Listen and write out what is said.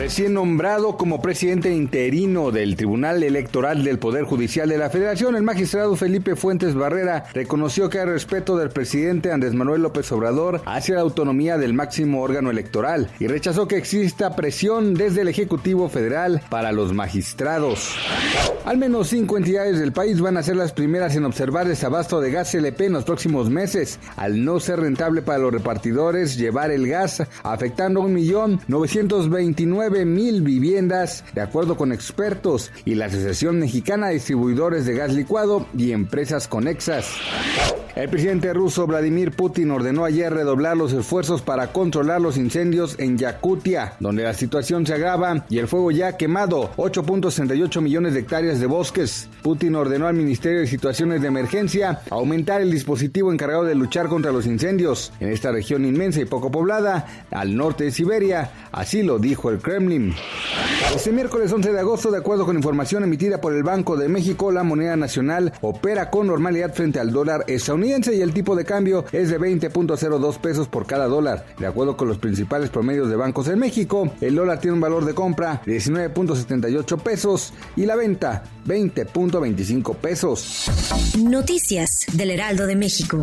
Recién nombrado como presidente interino del Tribunal Electoral del Poder Judicial de la Federación, el magistrado Felipe Fuentes Barrera reconoció que hay respeto del presidente Andrés Manuel López Obrador hacia la autonomía del máximo órgano electoral y rechazó que exista presión desde el Ejecutivo Federal para los magistrados. Al menos cinco entidades del país van a ser las primeras en observar desabasto de gas LP en los próximos meses, al no ser rentable para los repartidores llevar el gas, afectando a 1.929 mil viviendas, de acuerdo con expertos y la Asociación Mexicana de Distribuidores de Gas Licuado y empresas conexas. El presidente ruso Vladimir Putin ordenó ayer redoblar los esfuerzos para controlar los incendios en Yakutia, donde la situación se agrava y el fuego ya ha quemado 8.68 millones de hectáreas de bosques. Putin ordenó al Ministerio de Situaciones de Emergencia aumentar el dispositivo encargado de luchar contra los incendios en esta región inmensa y poco poblada al norte de Siberia, así lo dijo el Este miércoles 11 de agosto, de acuerdo con información emitida por el Banco de México, la moneda nacional opera con normalidad frente al dólar estadounidense y el tipo de cambio es de 20.02 pesos por cada dólar. De acuerdo con los principales promedios de bancos en México, el dólar tiene un valor de compra de 19.78 pesos y la venta 20.25 pesos. Noticias del Heraldo de México.